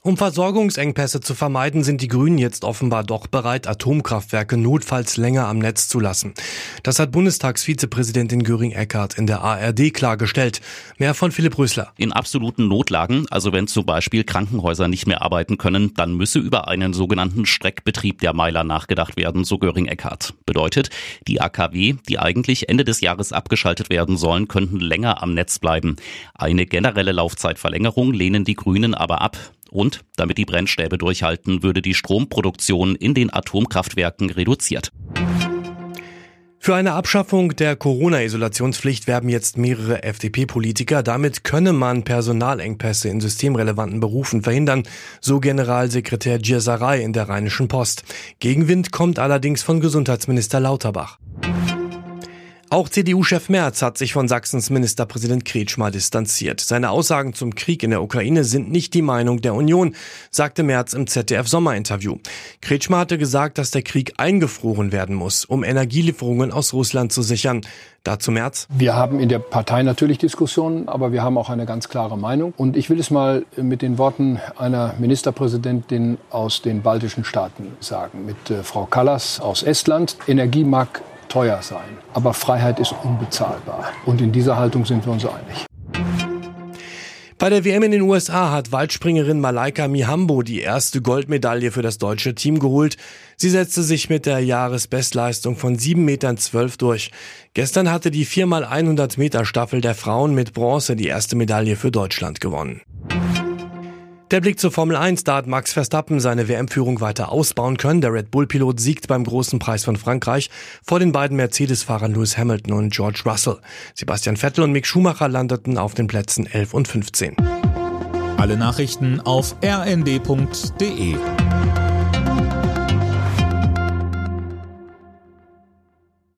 Um Versorgungsengpässe zu vermeiden, sind die Grünen jetzt offenbar doch bereit, Atomkraftwerke notfalls länger am Netz zu lassen. Das hat Bundestagsvizepräsidentin Göring-Eckardt in der ARD klargestellt. Mehr von Philipp Rösler. In absoluten Notlagen, also wenn zum Beispiel Krankenhäuser nicht mehr arbeiten können, dann müsse über einen sogenannten Streckbetrieb der Meiler nachgedacht werden, so Göring-Eckardt. Bedeutet, die AKW, die eigentlich Ende des Jahres abgeschaltet werden sollen, könnten länger am Netz bleiben. Eine generelle Laufzeitverlängerung lehnen die Grünen aber ab. Und damit die Brennstäbe durchhalten, würde die Stromproduktion in den Atomkraftwerken reduziert. Für eine Abschaffung der Corona-Isolationspflicht werben jetzt mehrere FDP-Politiker. Damit könne man Personalengpässe in systemrelevanten Berufen verhindern, so Generalsekretär Gierserei in der Rheinischen Post. Gegenwind kommt allerdings von Gesundheitsminister Lauterbach. Auch CDU-Chef Merz hat sich von Sachsens Ministerpräsident Kretschmer distanziert. Seine Aussagen zum Krieg in der Ukraine sind nicht die Meinung der Union, sagte Merz im ZDF-Sommerinterview. Kretschmer hatte gesagt, dass der Krieg eingefroren werden muss, um Energielieferungen aus Russland zu sichern. Dazu Merz. Wir haben in der Partei natürlich Diskussionen, aber wir haben auch eine ganz klare Meinung. Und ich will es mal mit den Worten einer Ministerpräsidentin aus den baltischen Staaten sagen, mit äh, Frau Kallas aus Estland. Energie mag teuer sein. Aber Freiheit ist unbezahlbar. Und in dieser Haltung sind wir uns einig. Bei der WM in den USA hat Waldspringerin Malaika Mihambo die erste Goldmedaille für das deutsche Team geholt. Sie setzte sich mit der Jahresbestleistung von 7,12 Metern durch. Gestern hatte die 4x100 Meter Staffel der Frauen mit Bronze die erste Medaille für Deutschland gewonnen. Der Blick zur Formel 1, da hat Max Verstappen seine WM-Führung weiter ausbauen können. Der Red Bull-Pilot siegt beim großen Preis von Frankreich vor den beiden Mercedes-Fahrern Lewis Hamilton und George Russell. Sebastian Vettel und Mick Schumacher landeten auf den Plätzen 11 und 15. Alle Nachrichten auf rnd.de